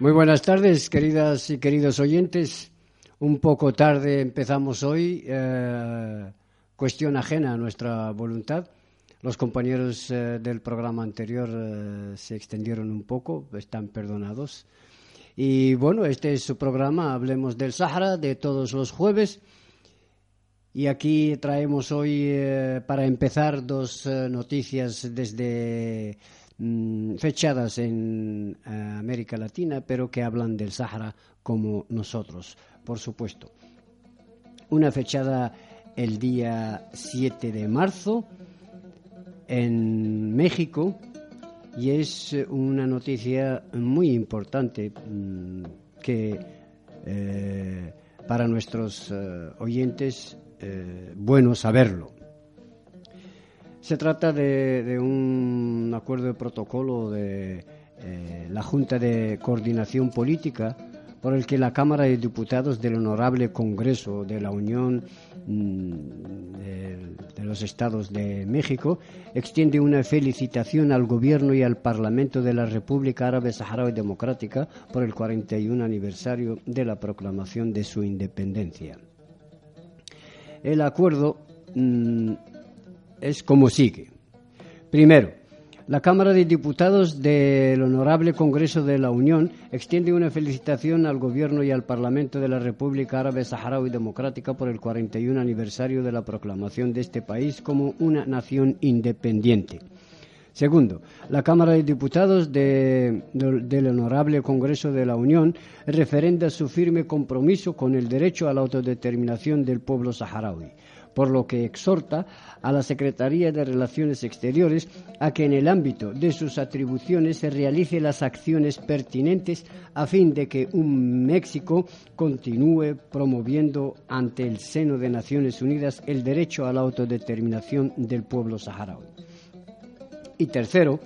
Muy buenas tardes, queridas y queridos oyentes. Un poco tarde empezamos hoy, eh, cuestión ajena a nuestra voluntad. Los compañeros eh, del programa anterior eh, se extendieron un poco, están perdonados. Y bueno, este es su programa, Hablemos del Sahara, de todos los jueves. Y aquí traemos hoy, para empezar, dos noticias desde Mm, fechadas en eh, América Latina, pero que hablan del Sahara como nosotros, por supuesto. Una fechada el día 7 de marzo en México y es una noticia muy importante mm, que eh, para nuestros eh, oyentes bueno saberlo. Se trata de, un acuerdo de protocolo de eh, la Junta de Coordinación Política por el que la Cámara de Diputados del Honorable Congreso de la Unión mm, de, los Estados de México extiende una felicitación al Gobierno y al Parlamento de la República Árabe Saharaui Democrática por el 41 aniversario de la proclamación de su independencia. El acuerdo mm, es como sigue. Primero, la Cámara de Diputados del Honorable Congreso de la Unión extiende una felicitación al Gobierno y al Parlamento de la República Árabe Saharaui Democrática por el 41 aniversario de la proclamación de este país como una nación independiente. Segundo, la Cámara de Diputados del Honorable Congreso de la Unión referenda su firme compromiso con el derecho a la autodeterminación del pueblo saharaui por lo que exhorta a la Secretaría de Relaciones Exteriores a que en el ámbito de sus atribuciones se realice las acciones pertinentes a fin de que un México continúe promoviendo ante el seno de Naciones Unidas el derecho a la autodeterminación del pueblo saharaui. Y tercero,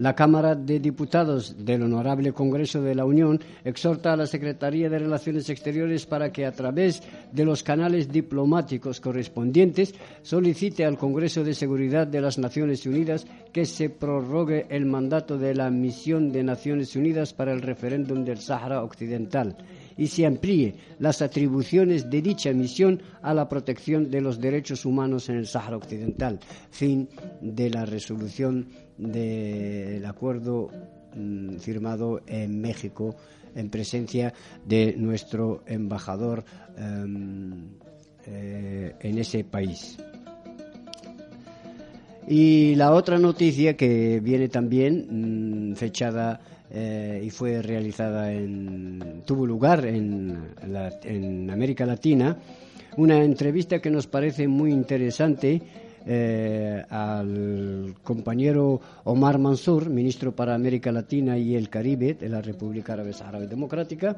la Cámara de Diputados del Honorable Congreso de la Unión exhorta a la Secretaría de Relaciones Exteriores para que, a través de los canales diplomáticos correspondientes, solicite al Congreso de Seguridad de las Naciones Unidas que se prorrogue el mandato de la misión de Naciones Unidas para el referéndum del Sáhara Occidental y se amplíe las atribuciones de dicha misión a la protección de los derechos humanos en el Sáhara Occidental. Fin de la resolución del acuerdo mm, firmado en México en presencia de nuestro embajador em, eh, en ese país. Y la otra noticia que viene también mm, fechada eh, y fue realizada en, tuvo lugar en, América Latina, una entrevista que nos parece muy interesante eh, al compañero Omar Mansur, ministro para América Latina y el Caribe de la República Árabe Saharaui Democrática,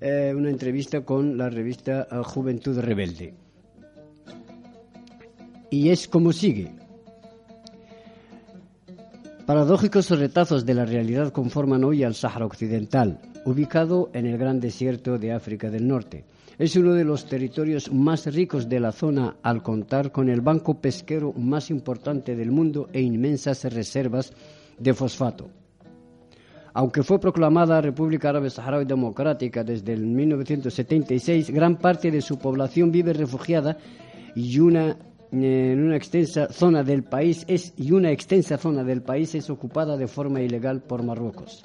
eh, una entrevista con la revista Juventud Rebelde. Y es como sigue. Paradójicos retazos de la realidad conforman hoy al Sáhara Occidental, ubicado en el gran desierto de África del Norte es uno de los territorios más ricos de la zona al contar con el banco pesquero más importante del mundo e inmensas reservas de fosfato. Aunque fue proclamada República Árabe Saharaui Democrática desde el 1976, gran parte de su población vive refugiada y una en una extensa zona del país es y una extensa zona del país es ocupada de forma ilegal por Marruecos.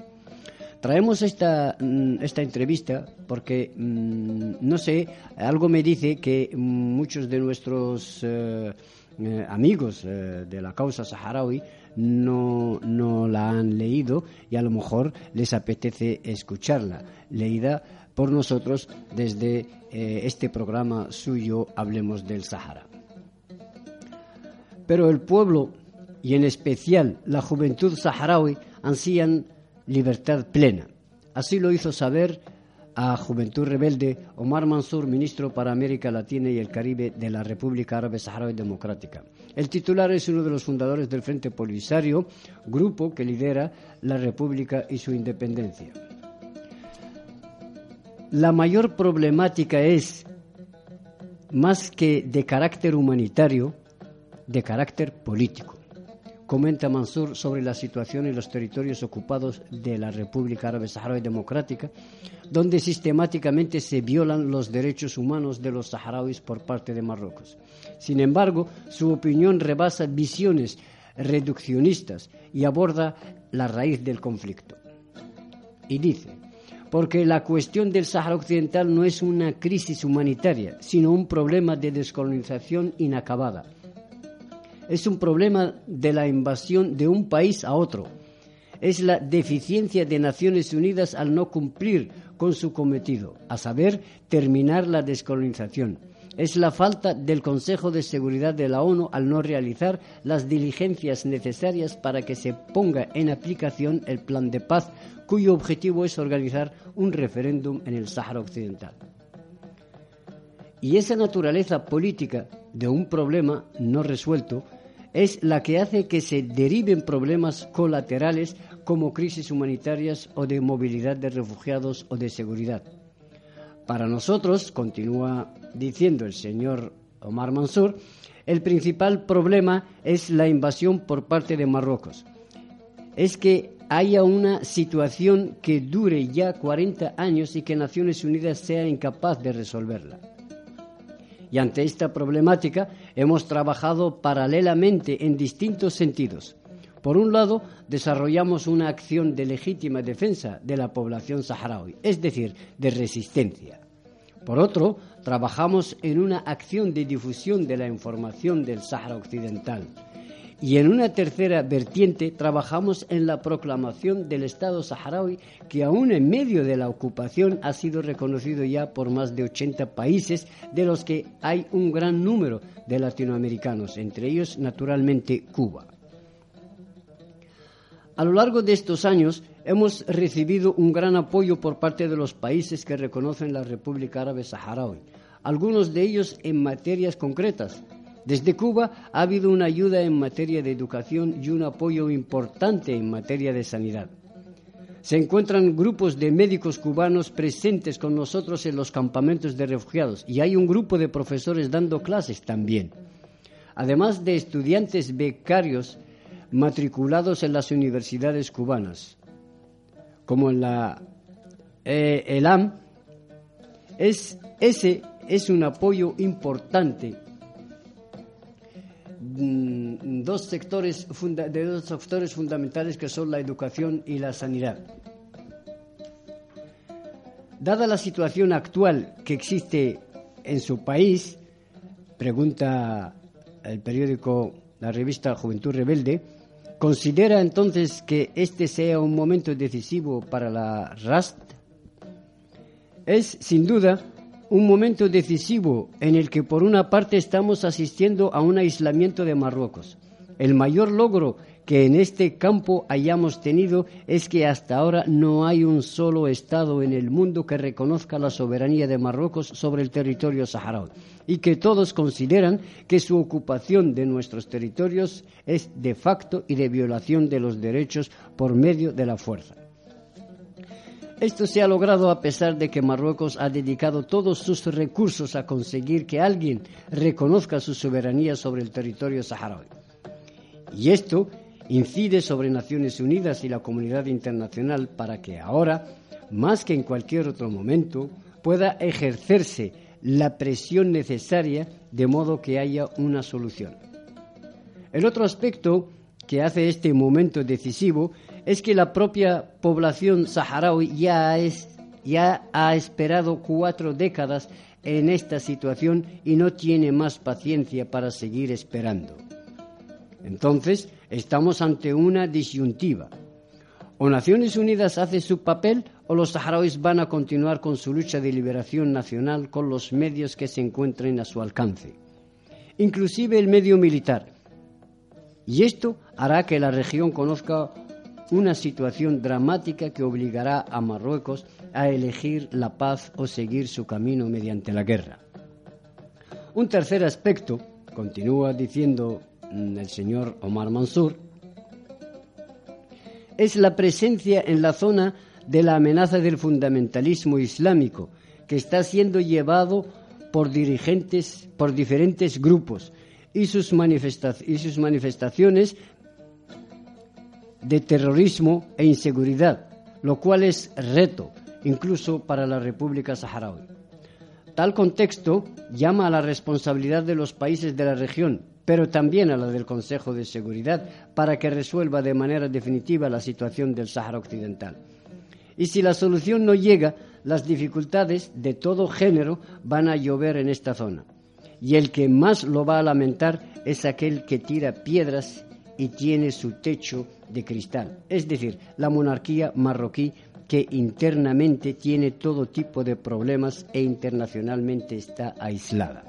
Traemos esta, mm, esta entrevista porque, mm, no sé, algo me dice que muchos de nuestros eh, eh, amigos eh, de la causa saharaui no, no la han leído y a lo mejor les apetece escucharla, leída por nosotros desde este programa suyo Hablemos del Sahara. Pero el pueblo, y en especial la juventud saharaui, ansían libertad plena. Así lo hizo saber a Juventud Rebelde Omar Mansur, ministro para América Latina y el Caribe de la República Árabe Saharaui Democrática. El titular es uno de los fundadores del Frente Polisario, grupo que lidera la República y su independencia. La mayor problemática es, más que de carácter humanitario, de carácter político. Comenta Mansur sobre la situación en los territorios ocupados de la República Árabe Saharaui Democrática, donde sistemáticamente se violan los derechos humanos de los saharauis por parte de Marruecos. Sin embargo, su opinión rebasa visiones reduccionistas y aborda la raíz del conflicto. Y dice, porque la cuestión del Sáhara Occidental no es una crisis humanitaria, sino un problema de descolonización inacabada. Es un problema de la invasión de un país a otro. Es la deficiencia de Naciones Unidas al no cumplir con su cometido, a saber, terminar la descolonización es la falta del Consejo de Seguridad de la ONU al no realizar las diligencias necesarias para que se ponga en aplicación el plan de paz cuyo objetivo es organizar un referéndum en el Sáhara Occidental. Y esa naturaleza política de un problema no resuelto es la que hace que se deriven problemas colaterales como crisis humanitarias o de movilidad de refugiados o de seguridad. Para nosotros, continúa diciendo el señor Omar Mansur, el principal problema es la invasión por parte de Marruecos. Es que haya una situación que dure ya 40 años y que Naciones Unidas sea incapaz de resolverla. Y ante esta problemática hemos trabajado paralelamente en distintos sentidos. Por un lado, desarrollamos una acción de legítima defensa de la población saharaui, es decir, de resistencia. Por otro, trabajamos en una acción de difusión de la información del Sáhara Occidental. Y en una tercera vertiente trabajamos en la proclamación del Estado saharaui, que aún en medio de la ocupación ha sido reconocido ya por más de 80 países, de los que hay un gran número de latinoamericanos, entre ellos naturalmente Cuba. A lo largo de estos años hemos recibido un gran apoyo por parte de los países que reconocen la República Árabe Saharaui algunos de ellos en materias concretas. Desde Cuba ha habido una ayuda en materia de educación y un apoyo importante en materia de sanidad. Se encuentran grupos de médicos cubanos presentes con nosotros en los campamentos de refugiados y hay un grupo de profesores dando clases también. Además de estudiantes becarios matriculados en las universidades cubanas, como en la eh, ELAM, es ese es un apoyo importante dos sectores de dos sectores fundamentales que son la educación y la sanidad. Dada la situación actual que existe en su país, pregunta el periódico, la revista Juventud Rebelde, ¿considera entonces que este sea un momento decisivo para la RAST? Es, sin duda, un momento decisivo en el que por una parte estamos asistiendo a un aislamiento de Marruecos. El mayor logro que en este campo hayamos tenido es que hasta ahora no hay un solo Estado en el mundo que reconozca la soberanía de Marruecos sobre el territorio saharaui y que todos consideran que su ocupación de nuestros territorios es de facto y de violación de los derechos por medio de la fuerza. Esto se ha logrado a pesar de que Marruecos ha dedicado todos sus recursos a conseguir que alguien reconozca su soberanía sobre el territorio saharaui. Y esto incide sobre Naciones Unidas y la comunidad internacional para que ahora, más que en cualquier otro momento, pueda ejercerse la presión necesaria de modo que haya una solución. El otro aspecto que hace este momento decisivo es que la propia población saharaui ya, ya ha esperado cuatro décadas en esta situación y no tiene más paciencia para seguir esperando. Entonces, Estamos ante una disyuntiva. O Naciones Unidas hace su papel o los saharauis van a continuar con su lucha de liberación nacional con los medios que se encuentren a su alcance, inclusive el medio militar. Y esto hará que la región conozca una situación dramática que obligará a Marruecos a elegir la paz o seguir su camino mediante la guerra. Un tercer aspecto, continúa diciendo mm, el señor Omar Mansur, es la presencia en la zona de la amenaza del fundamentalismo islámico, que está siendo llevado por dirigentes, por diferentes grupos, y sus, y sus manifestaciones de terrorismo e inseguridad, lo cual es reto incluso para la República Saharaui. Tal contexto llama a la responsabilidad de los países de la región, pero también a la del Consejo de Seguridad, para que resuelva de manera definitiva la situación del Sáhara Occidental. Y si la solución no llega, las dificultades de todo género van a llover en esta zona. Y el que más lo va a lamentar es aquel que tira piedras y tiene su techo de cristal, es decir, la monarquía marroquí que internamente tiene todo tipo de problemas e internacionalmente está aislada.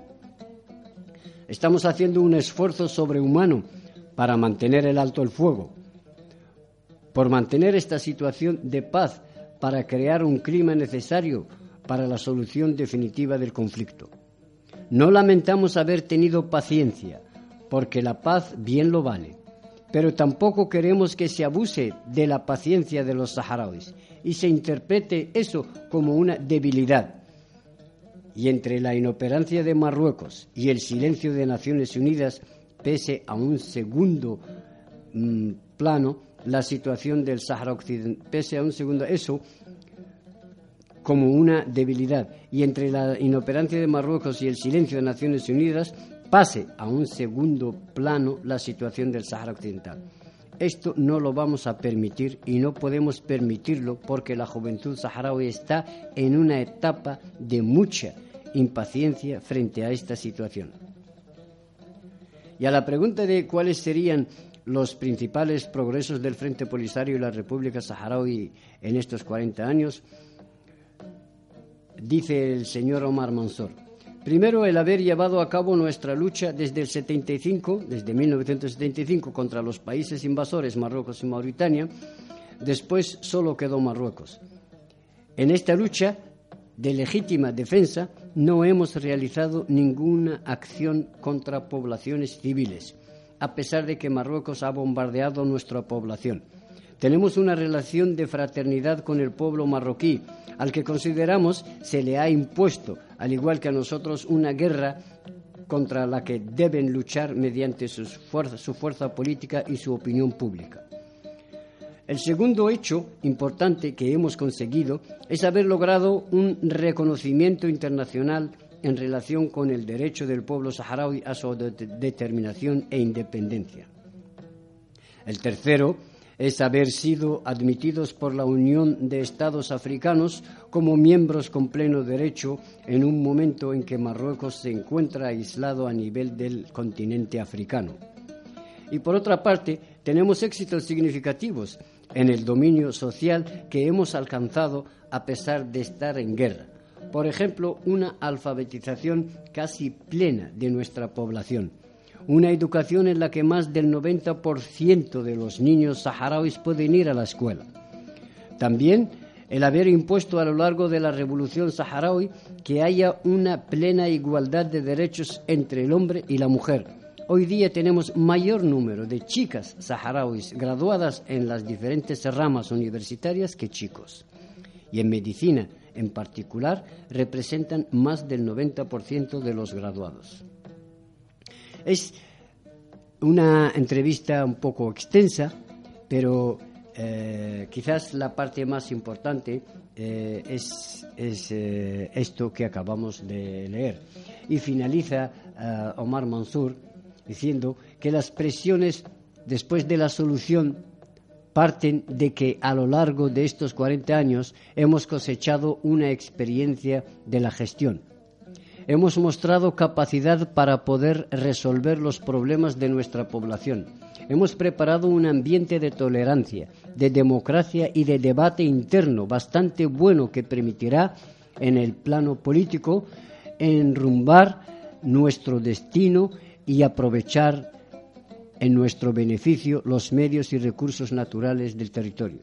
Estamos haciendo un esfuerzo sobrehumano para mantener el alto el fuego, por mantener esta situación de paz, para crear un clima necesario para la solución definitiva del conflicto. No lamentamos haber tenido paciencia, porque la paz bien lo vale pero tampoco queremos que se abuse de la paciencia de los saharauis y se interprete eso como una debilidad. Y entre la inoperancia de Marruecos y el silencio de Naciones Unidas, pese a un segundo mm, plano, la situación del Sahara Occidental, pese a un segundo eso, como una debilidad. Y entre la inoperancia de Marruecos y el silencio de Naciones Unidas, pase a un segundo plano la situación del Sahara Occidental. Esto no lo vamos a permitir y no podemos permitirlo porque la juventud saharaui está en una etapa de mucha impaciencia frente a esta situación. Y a la pregunta de cuáles serían los principales progresos del Frente Polisario y la República Saharaui en estos 40 años, dice el señor Omar Mansour, Primero, el haber llevado a cabo nuestra lucha desde el 75, desde 1975, contra los países invasores Marruecos y Mauritania. Después solo quedó Marruecos. En esta lucha de legítima defensa no hemos realizado ninguna acción contra poblaciones civiles, a pesar de que Marruecos ha bombardeado nuestra población. Tenemos una relación de fraternidad con el pueblo marroquí, al que consideramos se le ha impuesto, al igual que a nosotros, una guerra contra la que deben luchar mediante su fuerza política y su opinión pública. El segundo hecho importante que hemos conseguido es haber logrado un reconocimiento internacional en relación con el derecho del pueblo saharaui a su determinación e independencia. El tercero es haber sido admitidos por la Unión de Estados Africanos como miembros con pleno derecho en un momento en que Marruecos se encuentra aislado a nivel del continente africano. Y por otra parte, tenemos éxitos significativos en el dominio social que hemos alcanzado a pesar de estar en guerra. Por ejemplo, una alfabetización casi plena de nuestra población una educación en la que más del 90% de los niños saharauis pueden ir a la escuela. También el haber impuesto a lo largo de la revolución saharaui que haya una plena igualdad de derechos entre el hombre y la mujer. Hoy día tenemos mayor número de chicas saharauis graduadas en las diferentes ramas universitarias que chicos. Y en medicina, en particular, representan más del 90% de los graduados. Es una entrevista un poco extensa, pero eh, quizás la parte más importante eh, es, eh, esto que acabamos de leer. Y finaliza Omar Mansur diciendo que las presiones después de la solución parten de que a lo largo de estos 40 años hemos cosechado una experiencia de la gestión hemos mostrado capacidad para poder resolver los problemas de nuestra población hemos preparado un ambiente de tolerancia, de democracia y de debate interno bastante bueno que permitirá en el plano político enrumbar nuestro destino y aprovechar en nuestro beneficio los medios y recursos naturales del territorio.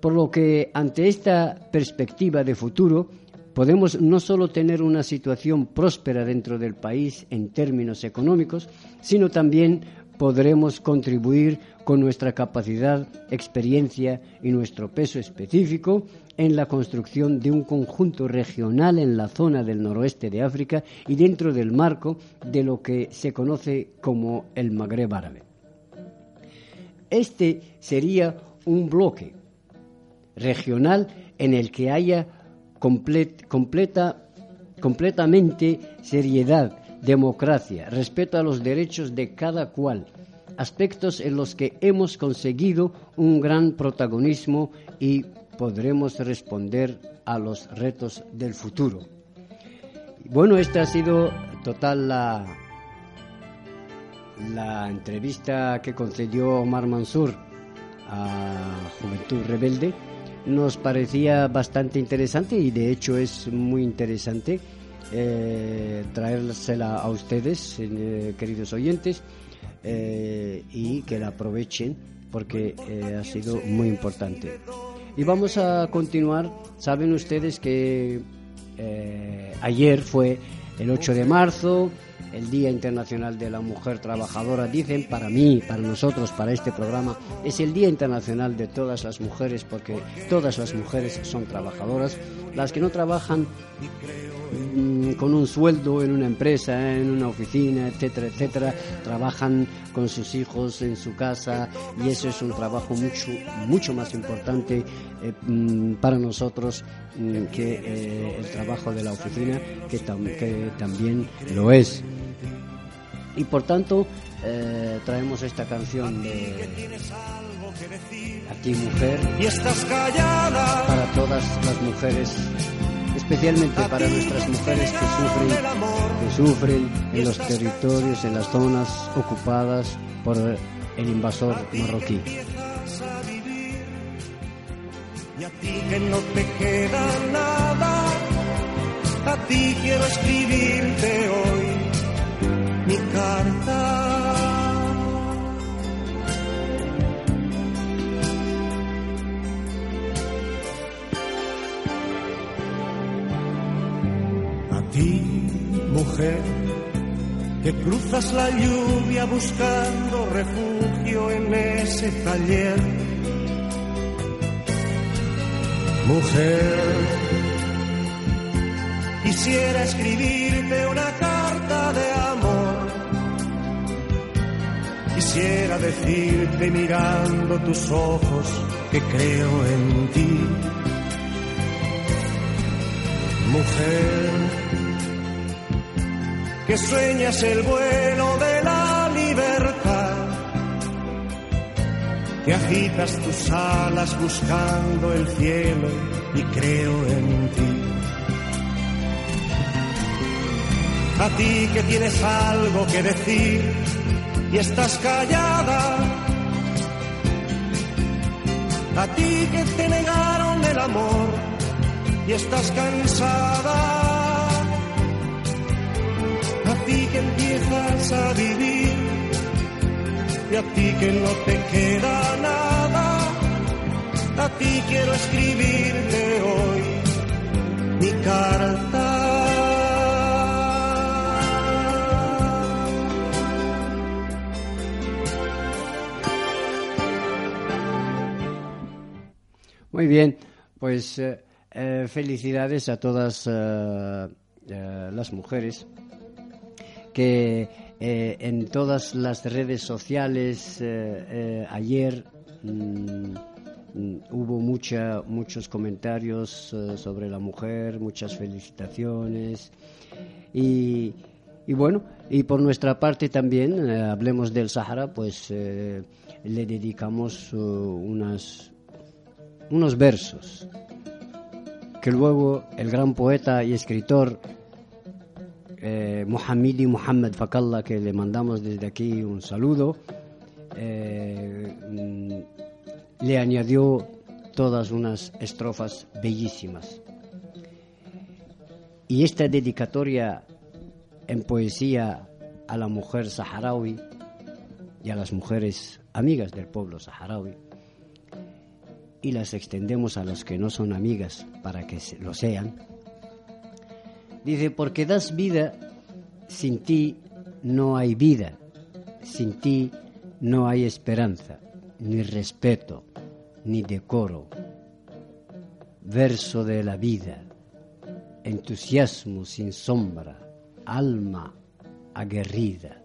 Por lo que ante esta perspectiva de futuro, podemos no solo tener una situación próspera dentro del país en términos económicos, sino también podremos contribuir con nuestra capacidad, experiencia y nuestro peso específico en la construcción de un conjunto regional en la zona del noroeste de África y dentro del marco de lo que se conoce como el Magreb árabe. Este sería un bloque regional en el que haya completa, completamente seriedad, democracia, respeto a los derechos de cada cual, aspectos en los que hemos conseguido un gran protagonismo y podremos responder a los retos del futuro. Bueno, esta ha sido total la, la entrevista que concedió Omar Mansur a Juventud Rebelde. Nos parecía bastante interesante y de hecho es muy interesante eh, traérsela a ustedes, eh, queridos oyentes, eh, y que la aprovechen porque ha sido muy importante. Y vamos a continuar. Saben ustedes que ayer fue el 8 de marzo, el Día Internacional de la Mujer Trabajadora, dicen para mí, para nosotros, para este programa, es el Día Internacional de todas las mujeres porque todas las mujeres son trabajadoras. Las que no trabajan mm, con un sueldo en una empresa, en una oficina, etcétera, etcétera, trabajan con sus hijos en su casa y eso es un trabajo mucho, mucho más importante eh, mm, para nosotros mm, que eh, el trabajo de la oficina, que, que también lo es y por tanto eh, traemos esta canción de A ti mujer y estás callada. para todas las mujeres especialmente para nuestras mujeres que sufren que sufren en los territorios en las zonas ocupadas por el invasor marroquí. y a ti que no te queda nada. A ti quiero escribirte hoy. mi carta. A ti, mujer, que cruzas la lluvia buscando refugio en ese taller. Mujer, quisiera escribirte una carta Quisiera decirte mirando tus ojos que creo en ti. Mujer, que sueñas el vuelo de la libertad, que agitas tus alas buscando el cielo y creo en ti. A ti que tienes algo que decir y estás callada. A ti que te negaron el amor y estás cansada. A ti que empiezas a vivir y a ti que no te queda nada. A ti quiero escribirte hoy mi carta. Muy bien, pues eh, eh, felicidades a todas eh, las mujeres que en todas las redes sociales ayer mm, hubo mucha, muchos comentarios sobre la mujer, muchas felicitaciones. Y, y, bueno, y por nuestra parte también, hablemos del Sahara, pues le dedicamos unas unos versos que luego el gran poeta y escritor eh, Muhammadi Muhammad Fakalla, que le mandamos desde aquí un saludo, eh, le añadió todas unas estrofas bellísimas. Y esta dedicatoria en poesía a la mujer saharaui y a las mujeres amigas del pueblo saharaui, y las extendemos a los que no son amigas para que lo sean, dice, porque das vida, sin ti no hay vida, sin ti no hay esperanza, ni respeto, ni decoro. Verso de la vida, entusiasmo sin sombra, alma aguerrida,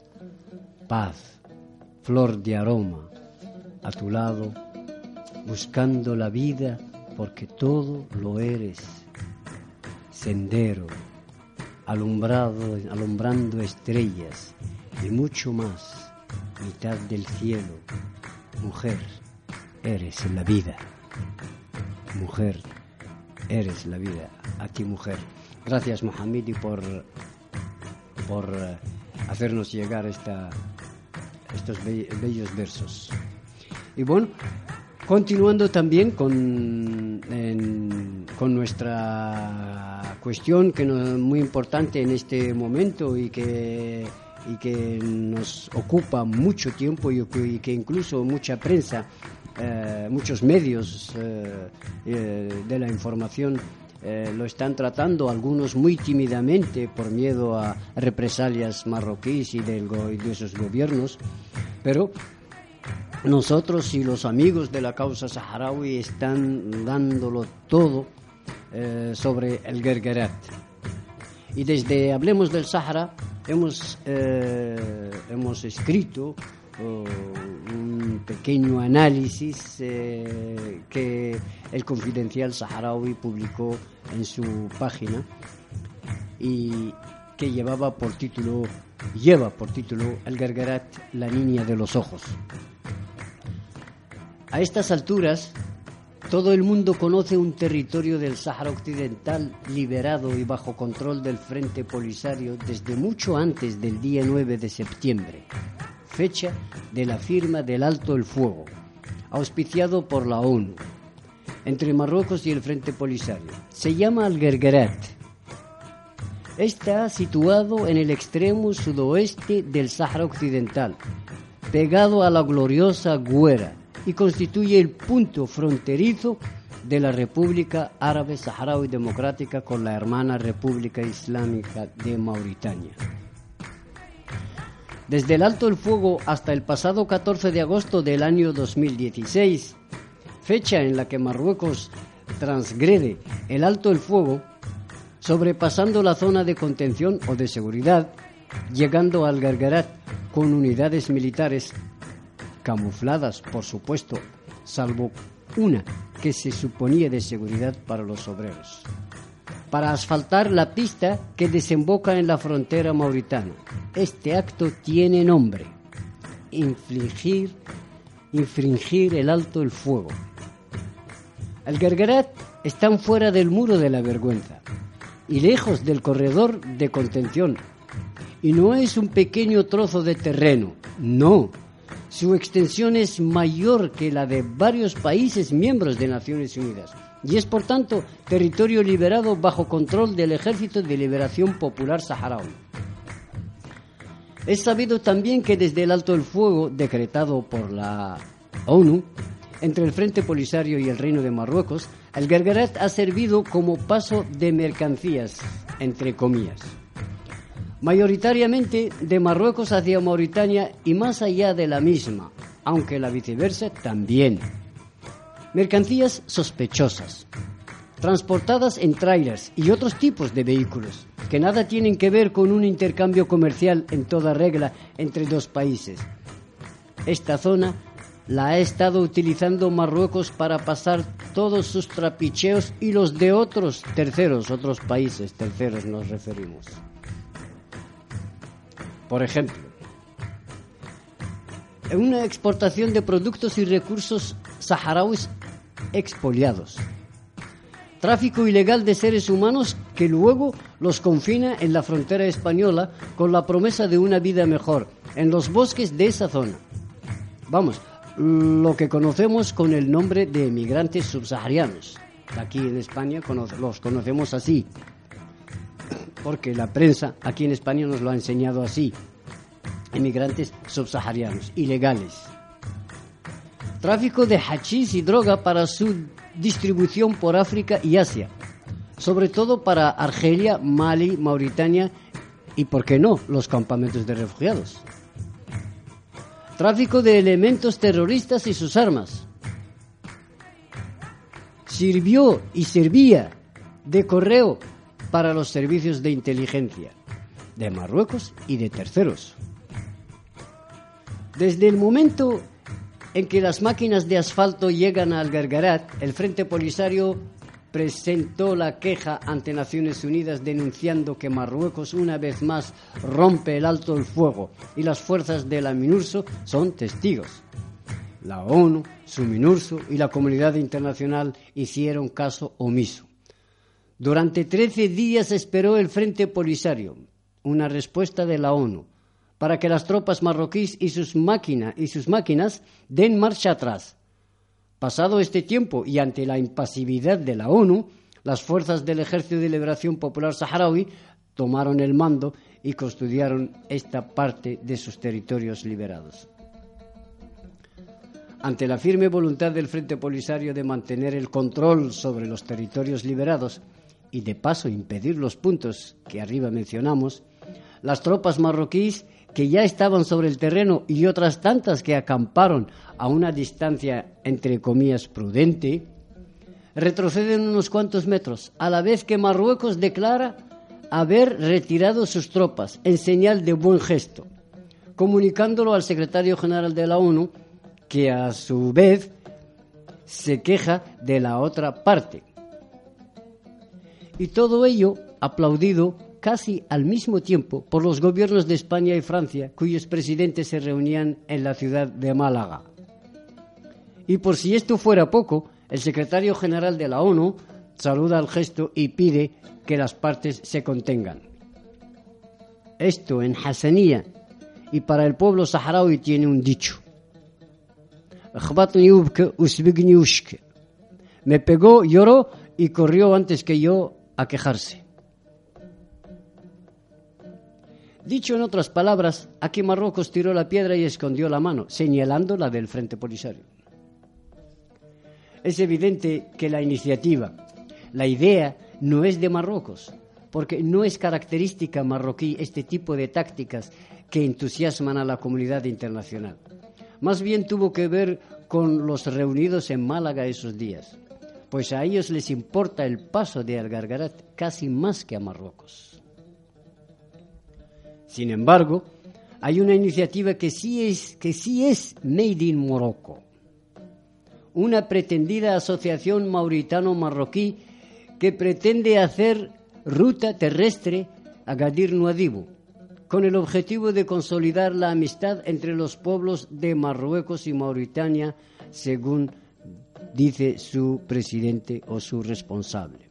paz, flor de aroma, a tu lado, buscando la vida porque todo lo eres, sendero, alumbrado, alumbrando estrellas y mucho más mitad del cielo. Mujer, eres la vida. Mujer, eres la vida. A ti, mujer. Gracias, Mohamed, por, por eh, hacernos llegar esta, estos bellos versos. Y bueno, continuando también con, con nuestra cuestión que es muy importante en este momento y que y que nos ocupa mucho tiempo y, que incluso mucha prensa, eh, muchos medios eh, eh, de la información lo están tratando, algunos muy tímidamente por miedo a represalias marroquíes y, del, y de esos gobiernos, pero nosotros y los amigos de la causa saharaui están dándolo todo sobre el Gergerat. Y desde Hablemos del Sahara hemos, eh, hemos escrito oh, un pequeño análisis eh, que el Confidencial Saharaui publicó en su página y que llevaba por título, lleva por título El Gargarat, la niña de los ojos. A estas alturas, todo el mundo conoce un territorio del Sáhara Occidental liberado y bajo control del Frente Polisario desde mucho antes del día 9 de septiembre, fecha de la firma del Alto el Fuego, auspiciado por la ONU, entre Marruecos y el Frente Polisario. Se llama Algergerat. Está situado en el extremo sudoeste del Sáhara Occidental, pegado a la gloriosa Guera, y constituye el punto fronterizo de la República Árabe Saharaui Democrática con la hermana República Islámica de Mauritania. Desde el alto el fuego hasta el pasado 14 de agosto del año 2016, fecha en la que Marruecos transgrede el alto el fuego, sobrepasando la zona de contención o de seguridad, llegando al Gargarat con unidades militares camufladas, por supuesto, salvo una que se suponía de seguridad para los obreros, para asfaltar la pista que desemboca en la frontera mauritana. Este acto tiene nombre, infligir, infringir el alto el fuego. El Gergerat están fuera del muro de la vergüenza y lejos del corredor de contención. Y no es un pequeño trozo de terreno, no, su extensión es mayor que la de varios países miembros de Naciones Unidas y es por tanto territorio liberado bajo control del Ejército de Liberación Popular Saharaui. Es sabido también que desde el alto el fuego decretado por la ONU entre el Frente Polisario y el Reino de Marruecos, el Gergerat ha servido como paso de mercancías, entre comillas mayoritariamente de Marruecos hacia Mauritania y más allá de la misma, aunque la viceversa también. Mercancías sospechosas, transportadas en trailers y otros tipos de vehículos, que nada tienen que ver con un intercambio comercial en toda regla entre dos países. Esta zona la ha estado utilizando Marruecos para pasar todos sus trapicheos y los de otros terceros, otros países terceros nos referimos. Por ejemplo, una exportación de productos y recursos saharauis expoliados. Tráfico ilegal de seres humanos que luego los confina en la frontera española con la promesa de una vida mejor en los bosques de esa zona. vamos, lo que conocemos con el nombre de emigrantes subsaharianos. Aquí en España los conocemos así, porque la prensa aquí en España nos lo ha enseñado así. Emigrantes subsaharianos, ilegales. Tráfico de hachís y droga para su distribución por África y Asia, sobre todo para Argelia, Mali, Mauritania y, por qué no, los campamentos de refugiados. Tráfico de elementos terroristas y sus armas. Sirvió y servía de correo para los servicios de inteligencia de Marruecos y de terceros. Desde el momento en que las máquinas de asfalto llegan al Gargarat, el Frente Polisario presentó la queja ante Naciones Unidas denunciando que Marruecos una vez más rompe el alto el fuego y las fuerzas de la MINURSO son testigos. La ONU, su MINURSO y la comunidad internacional hicieron caso omiso. Durante 13 días esperó el Frente Polisario una respuesta de la ONU para que las tropas marroquíes y sus, y sus máquinas den marcha atrás Pasado este tiempo y ante la impasividad de la ONU, las fuerzas del Ejército de Liberación Popular Saharaui tomaron el mando y custodiaron esta parte de sus territorios liberados. Ante la firme voluntad del Frente Polisario de mantener el control sobre los territorios liberados y de paso impedir los puntos que arriba mencionamos, las tropas marroquíes que ya estaban sobre el terreno y otras tantas que acamparon a una distancia, entre comillas, prudente, retroceden unos cuantos metros, a la vez que Marruecos declara haber retirado sus tropas en señal de buen gesto, comunicándolo al secretario general de la ONU, que a su vez se queja de la otra parte. Y todo ello aplaudido casi al mismo tiempo por los gobiernos de España y Francia, cuyos presidentes se reunían en la ciudad de Málaga. Y por si esto fuera poco, el secretario general de la ONU saluda al gesto y pide que las partes se contengan. Esto en Hassanía y para el pueblo saharaui tiene un dicho. Me pegó, lloró y corrió antes que yo a quejarse. Dicho en otras palabras, aquí Marruecos tiró la piedra y escondió la mano, señalando la del Frente Polisario. Es evidente que la iniciativa, la idea, no es de Marruecos, porque no es característica marroquí este tipo de tácticas que entusiasman a la comunidad internacional. Más bien tuvo que ver con los reunidos en Málaga esos días, pues a ellos les importa el paso de Algargarat casi más que a Marruecos. Sin embargo, hay una iniciativa que sí es, que sí es Made in Morocco, una pretendida asociación mauritano-marroquí que pretende hacer ruta terrestre a Gadir Nuadibu, con el objetivo de consolidar la amistad entre los pueblos de Marruecos y Mauritania, según dice su presidente o su responsable.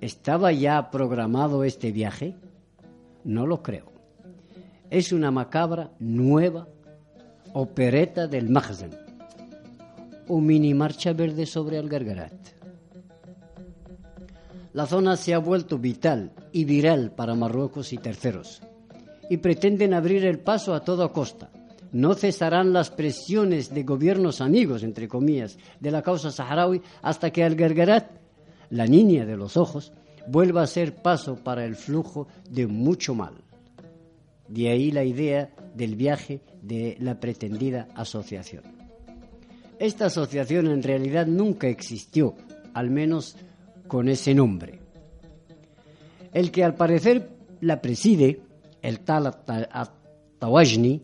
¿Estaba ya programado este viaje? No lo creo. Es una macabra nueva opereta del Magzen o mini marcha verde sobre el Gargarat. La zona se ha vuelto vital y viral para Marruecos y terceros y pretenden abrir el paso a toda costa. No cesarán las presiones de gobiernos amigos, entre comillas, de la causa saharaui hasta que al Gargarat, la niña de los ojos, vuelva a ser paso para el flujo de mucho mal. De ahí la idea del viaje de la pretendida asociación. Esta asociación en realidad nunca existió, al menos con ese nombre. El que al parecer la preside, el tal Tawajni,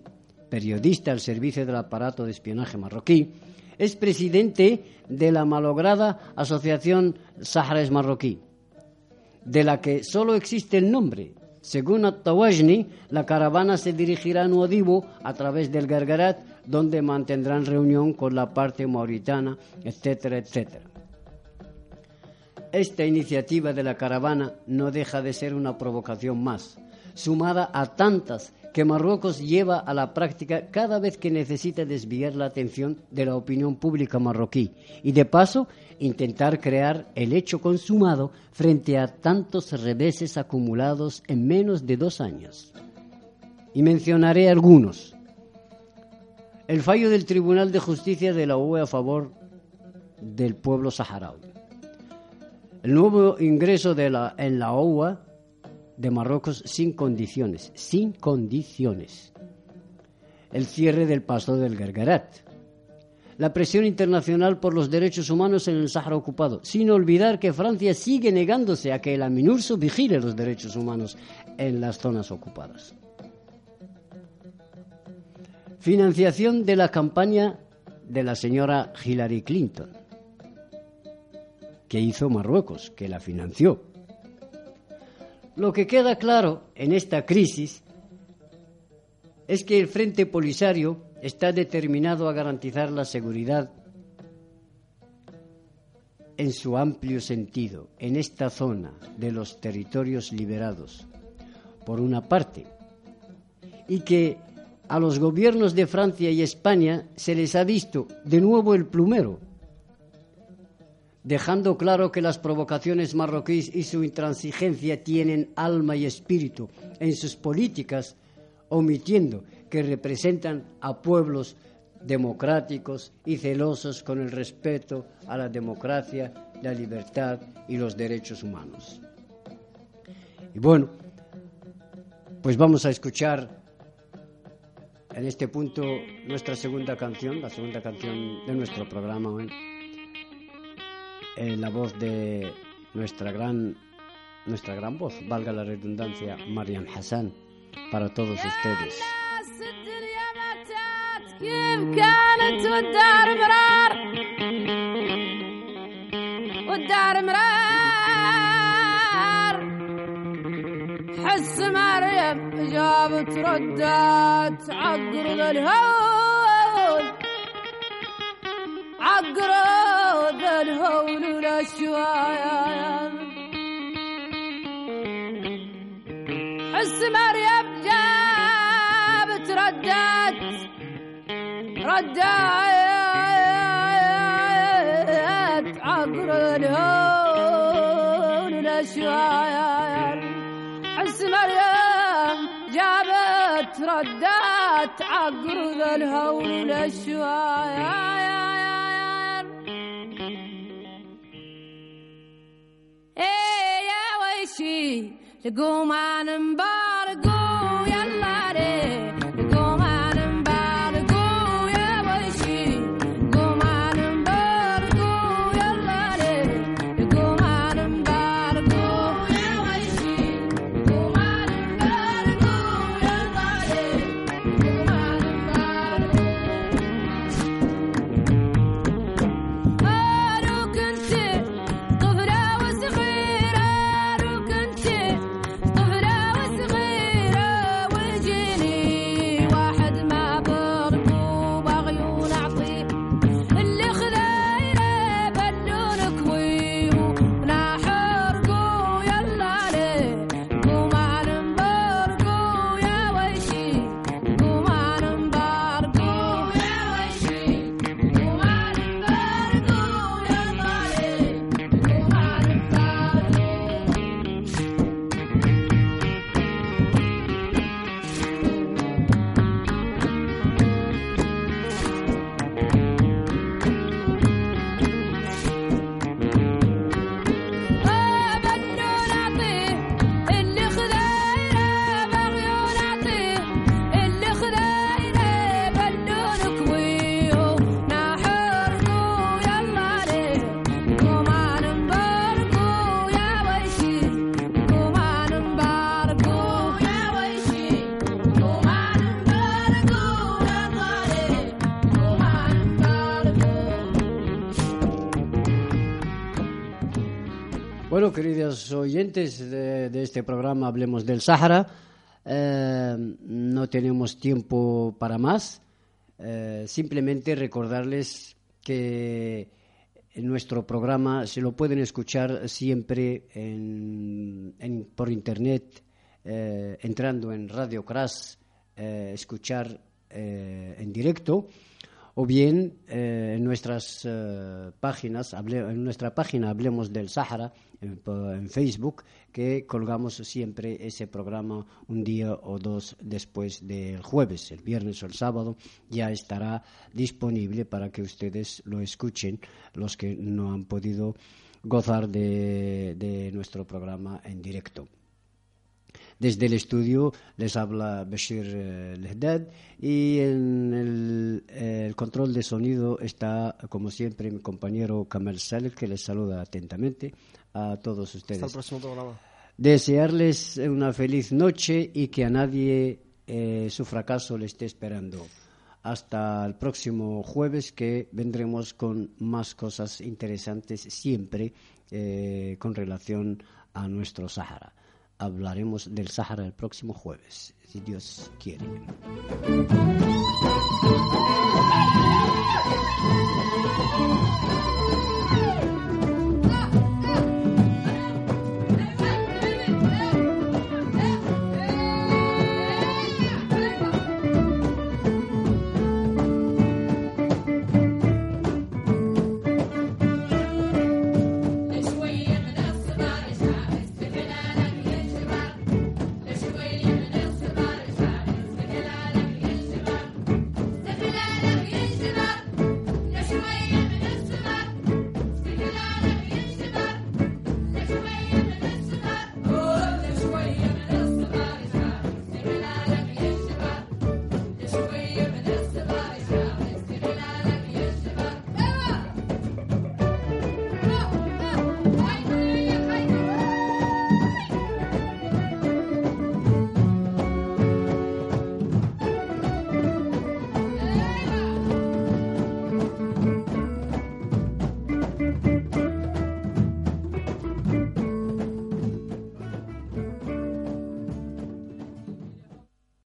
periodista al servicio del aparato de espionaje marroquí, es presidente de la malograda Asociación Sáharas Marroquí, de la que solo existe el nombre. Según at la caravana se dirigirá a Nuadibu a través del Gargarat, donde mantendrán reunión con la parte mauritana, etcétera, etcétera. Esta iniciativa de la caravana no deja de ser una provocación más, sumada a tantas que Marruecos lleva a la práctica cada vez que necesita desviar la atención de la opinión pública marroquí y, de paso, intentar crear el hecho consumado frente a tantos reveses acumulados en menos de dos años. Y mencionaré algunos. El fallo del Tribunal de Justicia de la UE a favor del pueblo saharaui. El nuevo ingreso en la OUA de Marruecos sin condiciones, sin condiciones. El cierre del paso del Gargarat. La presión internacional por los derechos humanos en el Sáhara ocupado, sin olvidar que Francia sigue negándose a que el AMINURSO vigile los derechos humanos en las zonas ocupadas. Financiación de la campaña de la señora Hillary Clinton, que hizo Marruecos, que la financió. Lo que queda claro en esta crisis es que el Frente Polisario está determinado a garantizar la seguridad en su amplio sentido en esta zona de los territorios liberados, por una parte, y que a los gobiernos de Francia y España se les ha visto de nuevo el plumero dejando claro que las provocaciones marroquíes y su intransigencia tienen alma y espíritu en sus políticas, omitiendo que representan a pueblos democráticos y celosos con el respeto a la democracia, la libertad y los derechos humanos. Y bueno, pues vamos a escuchar en este punto nuestra segunda canción, la segunda canción de nuestro programa hoy en la voz de nuestra gran, nuestra gran voz, valga la redundancia, Mariam Hassan, para todos ustedes. كيف كانت والدار مرار والدار مرار حس مريم جابت ردات عقر الهول عقر الهول والاشوايا حس مريم جابت ردات ردات عقر الهول والاشوايا حس مريم جابت ردات عقر الهول والاشوايا to go mining by. Queridos oyentes de, este programa Hablemos del Sáhara, eh, no tenemos tiempo para más. Eh, simplemente recordarles que nuestro programa se lo pueden escuchar siempre en- en- por internet, eh, entrando en Radio Cras eh, escuchar en directo o bien eh, en nuestras eh, páginas, en nuestra página Hablemos del Sáhara, en, Facebook, que colgamos siempre ese programa un día o dos después del jueves, el viernes o el sábado, ya estará disponible para que ustedes lo escuchen, los que no han podido gozar de nuestro programa en directo. Desde el estudio les habla Bashir eh, Lehdad y en el, eh, el control de sonido está, como siempre, mi compañero Kamal Saleh, que les saluda atentamente a todos Hasta el ustedes. próximo programa. Desearles una feliz noche y que a nadie eh, su fracaso le esté esperando. Hasta el próximo jueves que vendremos con más cosas interesantes siempre eh, con relación a nuestro Sahara. Hablaremos del Sahara el próximo jueves, si Dios quiere.